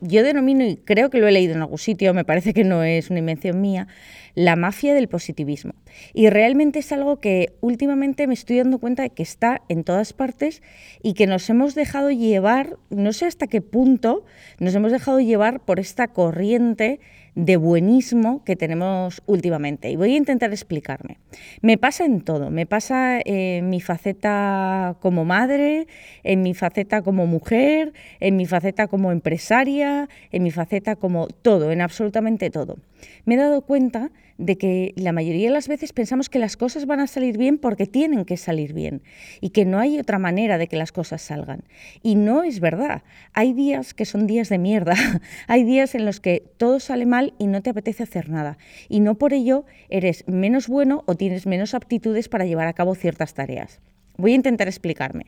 yo denomino, y creo que lo he leído en algún sitio, me parece que no es una invención mía, la mafia del positivismo. Y realmente es algo que últimamente me estoy dando cuenta de que está en todas partes y que nos hemos dejado llevar, no sé hasta qué punto, nos hemos dejado llevar por esta corriente de buenismo que tenemos últimamente. Y voy a intentar explicarme. Me pasa en todo, me pasa en mi faceta como madre, en mi faceta como mujer, en mi faceta como empresaria, en mi faceta como todo, en absolutamente todo. Me he dado cuenta de que la mayoría de las veces pensamos que las cosas van a salir bien porque tienen que salir bien y que no hay otra manera de que las cosas salgan. Y no es verdad. Hay días que son días de mierda, hay días en los que todo sale mal y no te apetece hacer nada. Y no por ello eres menos bueno o tienes menos aptitudes para llevar a cabo ciertas tareas. Voy a intentar explicarme.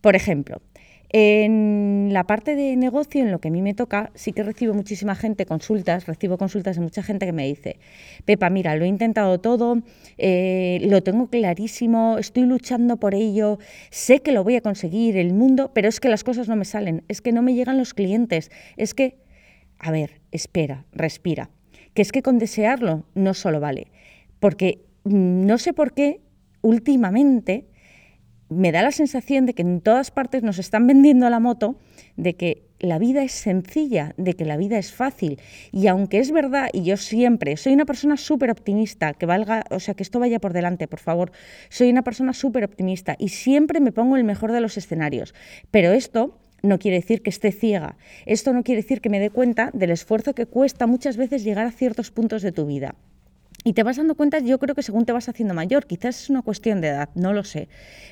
Por ejemplo, en la parte de negocio, en lo que a mí me toca, sí que recibo muchísima gente, consultas, recibo consultas de mucha gente que me dice, Pepa, mira, lo he intentado todo, eh, lo tengo clarísimo, estoy luchando por ello, sé que lo voy a conseguir, el mundo, pero es que las cosas no me salen, es que no me llegan los clientes, es que, a ver, espera, respira, que es que con desearlo no solo vale, porque mm, no sé por qué últimamente me da la sensación de que en todas partes nos están vendiendo la moto de que la vida es sencilla, de que la vida es fácil. Y aunque es verdad, y yo siempre soy una persona súper optimista, que valga, o sea, que esto vaya por delante, por favor, soy una persona súper optimista y siempre me pongo el mejor de los escenarios. Pero esto no quiere decir que esté ciega. Esto no quiere decir que me dé cuenta del esfuerzo que cuesta muchas veces llegar a ciertos puntos de tu vida. Y te vas dando cuenta, yo creo que según te vas haciendo mayor, quizás es una cuestión de edad, no lo sé.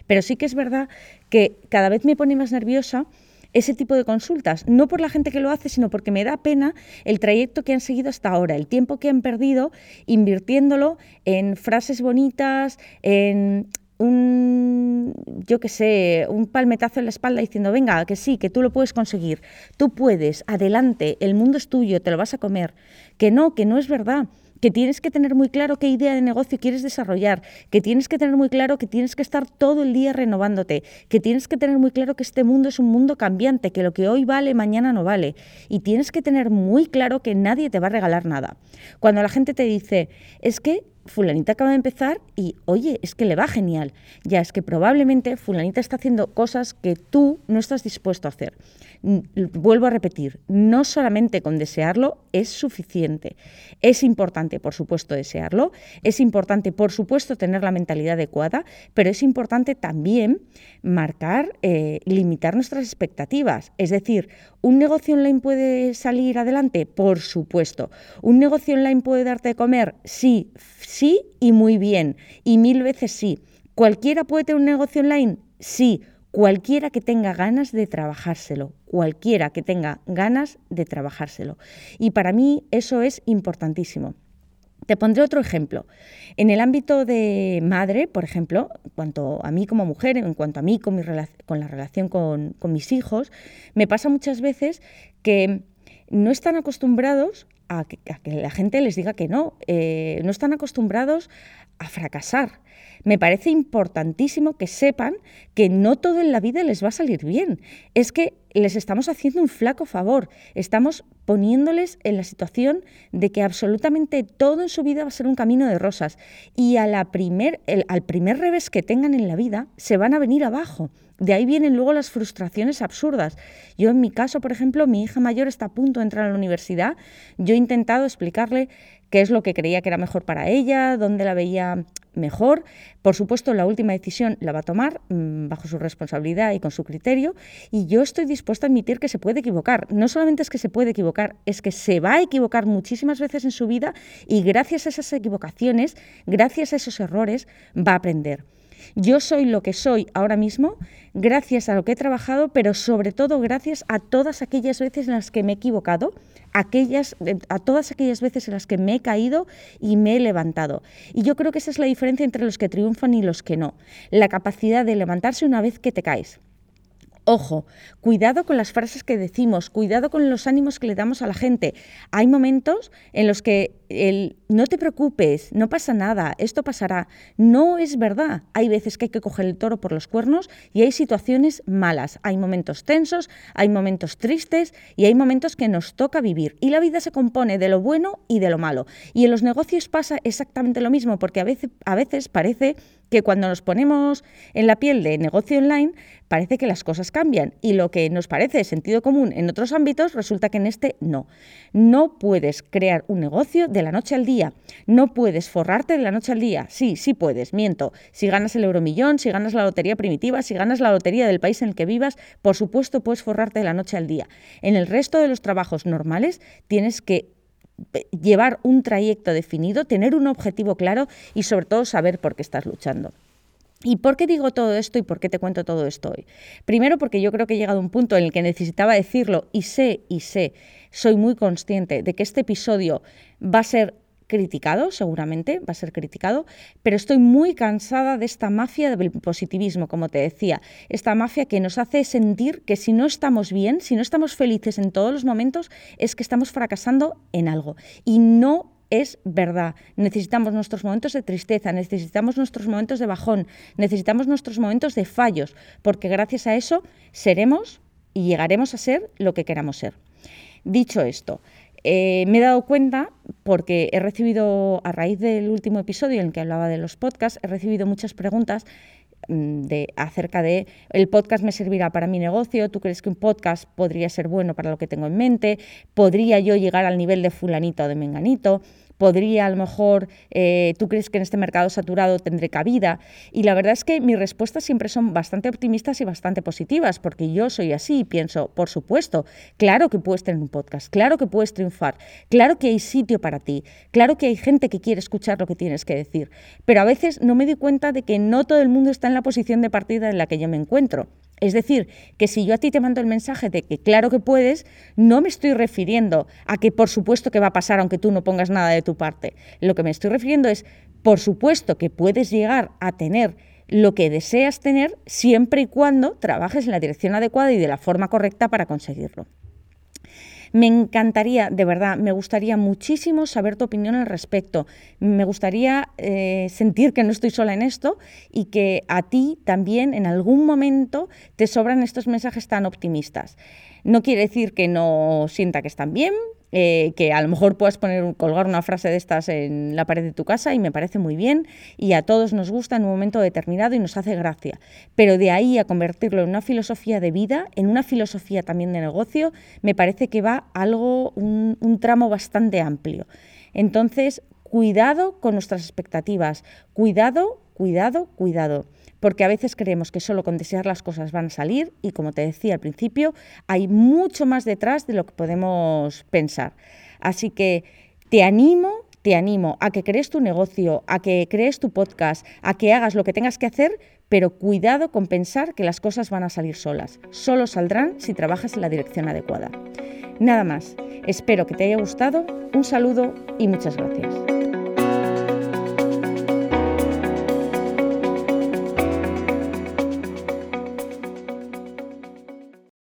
Pero sí que es verdad que cada vez me pone más nerviosa ese tipo de consultas, no por la gente que lo hace, sino porque me da pena el trayecto que han seguido hasta ahora, el tiempo que han perdido invirtiéndolo en frases bonitas, en un, yo qué sé, un palmetazo en la espalda diciendo, venga, que sí, que tú lo puedes conseguir, tú puedes, adelante, el mundo es tuyo, te lo vas a comer. Que no, que no es verdad que tienes que tener muy claro qué idea de negocio quieres desarrollar, que tienes que tener muy claro que tienes que estar todo el día renovándote, que tienes que tener muy claro que este mundo es un mundo cambiante, que lo que hoy vale mañana no vale. Y tienes que tener muy claro que nadie te va a regalar nada. Cuando la gente te dice, es que fulanita acaba de empezar y, oye, es que le va genial. Ya es que probablemente fulanita está haciendo cosas que tú no estás dispuesto a hacer. Vuelvo a repetir, no solamente con desearlo es suficiente. Es importante, por supuesto, desearlo, es importante, por supuesto, tener la mentalidad adecuada, pero es importante también marcar, eh, limitar nuestras expectativas. Es decir, ¿un negocio online puede salir adelante? Por supuesto. ¿Un negocio online puede darte de comer? Sí, sí y muy bien. Y mil veces sí. ¿Cualquiera puede tener un negocio online? Sí cualquiera que tenga ganas de trabajárselo, cualquiera que tenga ganas de trabajárselo. Y para mí eso es importantísimo. Te pondré otro ejemplo. En el ámbito de madre, por ejemplo, en cuanto a mí como mujer, en cuanto a mí con, la relación con, mis hijos, me pasa muchas veces que no están acostumbrados a que, la gente les diga que no, eh, no están acostumbrados a fracasar. Me parece importantísimo que sepan que no todo en la vida les va a salir bien. Es que les estamos haciendo un flaco favor. Estamos poniéndoles en la situación de que absolutamente todo en su vida va a ser un camino de rosas. Y primer, al primer revés que tengan en la vida, se van a venir abajo. De ahí vienen luego las frustraciones absurdas. Yo en mi caso, por ejemplo, mi hija mayor está a punto de entrar a la universidad. Yo he intentado explicarle qué es lo que creía que era mejor para ella, dónde la veía mejor. Por supuesto, la última decisión la va a tomar mm, bajo su responsabilidad y con su criterio. Y yo estoy dispuesta a admitir que se puede equivocar. No solamente es que se puede equivocar, es que se va a equivocar muchísimas veces en su vida y gracias a esas equivocaciones, gracias a esos errores, va a aprender. Yo soy lo que soy ahora mismo gracias a lo que he trabajado, pero sobre todo gracias a todas aquellas veces en las que me he equivocado, aquellas, eh, a todas aquellas veces en las que me he caído y me he levantado. Y yo creo que esa es la diferencia entre los que triunfan y los que no. La capacidad de levantarse una vez que te caes. Ojo, cuidado con las frases que decimos, cuidado con los ánimos que le damos a la gente. Hay momentos en los que el no te preocupes, no pasa nada, esto pasará. No es verdad. Hay veces que hay que coger el toro por los cuernos y hay situaciones malas. Hay momentos tensos, hay momentos tristes y hay momentos que nos toca vivir. Y la vida se compone de lo bueno y de lo malo. Y en los negocios pasa exactamente lo mismo, porque a veces, a veces parece que cuando nos ponemos en la piel de negocio online, parece que las cosas cambian y lo que nos parece sentido común en otros ámbitos resulta que en este no. No puedes crear un negocio de la noche al día, no puedes forrarte de la noche al día. Sí, sí puedes, miento. Si ganas el euromillón, si ganas la lotería primitiva, si ganas la lotería del país en el que vivas, por supuesto puedes forrarte de la noche al día. En el resto de los trabajos normales tienes que llevar un trayecto definido, tener un objetivo claro y sobre todo saber por qué estás luchando. ¿Y por qué digo todo esto y por qué te cuento todo esto hoy? Primero porque yo creo que he llegado a un punto en el que necesitaba decirlo y sé y sé, soy muy consciente de que este episodio va a ser criticado, seguramente va a ser criticado, pero estoy muy cansada de esta mafia del positivismo, como te decía, esta mafia que nos hace sentir que si no estamos bien, si no estamos felices en todos los momentos, es que estamos fracasando en algo. Y no es verdad. Necesitamos nuestros momentos de tristeza, necesitamos nuestros momentos de bajón, necesitamos nuestros momentos de fallos, porque gracias a eso seremos y llegaremos a ser lo que queramos ser. Dicho esto, eh, me he dado cuenta, porque he recibido, a raíz del último episodio en el que hablaba de los podcasts, he recibido muchas preguntas de, acerca de el podcast me servirá para mi negocio, tú crees que un podcast podría ser bueno para lo que tengo en mente, podría yo llegar al nivel de fulanito o de menganito podría a lo mejor, eh, tú crees que en este mercado saturado tendré cabida. Y la verdad es que mis respuestas siempre son bastante optimistas y bastante positivas, porque yo soy así y pienso, por supuesto, claro que puedes tener un podcast, claro que puedes triunfar, claro que hay sitio para ti, claro que hay gente que quiere escuchar lo que tienes que decir, pero a veces no me doy cuenta de que no todo el mundo está en la posición de partida en la que yo me encuentro. Es decir, que si yo a ti te mando el mensaje de que claro que puedes, no me estoy refiriendo a que por supuesto que va a pasar aunque tú no pongas nada de tu parte. Lo que me estoy refiriendo es, por supuesto que puedes llegar a tener lo que deseas tener siempre y cuando trabajes en la dirección adecuada y de la forma correcta para conseguirlo. Me encantaría, de verdad, me gustaría muchísimo saber tu opinión al respecto. Me gustaría eh, sentir que no estoy sola en esto y que a ti también en algún momento te sobran estos mensajes tan optimistas. No quiere decir que no sienta que están bien, eh, que a lo mejor puedas poner, colgar una frase de estas en la pared de tu casa y me parece muy bien y a todos nos gusta en un momento determinado y nos hace gracia. Pero de ahí a convertirlo en una filosofía de vida, en una filosofía también de negocio, me parece que va algo, un, un tramo bastante amplio. Entonces, cuidado con nuestras expectativas, cuidado, cuidado, cuidado porque a veces creemos que solo con desear las cosas van a salir y como te decía al principio, hay mucho más detrás de lo que podemos pensar. Así que te animo, te animo a que crees tu negocio, a que crees tu podcast, a que hagas lo que tengas que hacer, pero cuidado con pensar que las cosas van a salir solas. Solo saldrán si trabajas en la dirección adecuada. Nada más. Espero que te haya gustado. Un saludo y muchas gracias.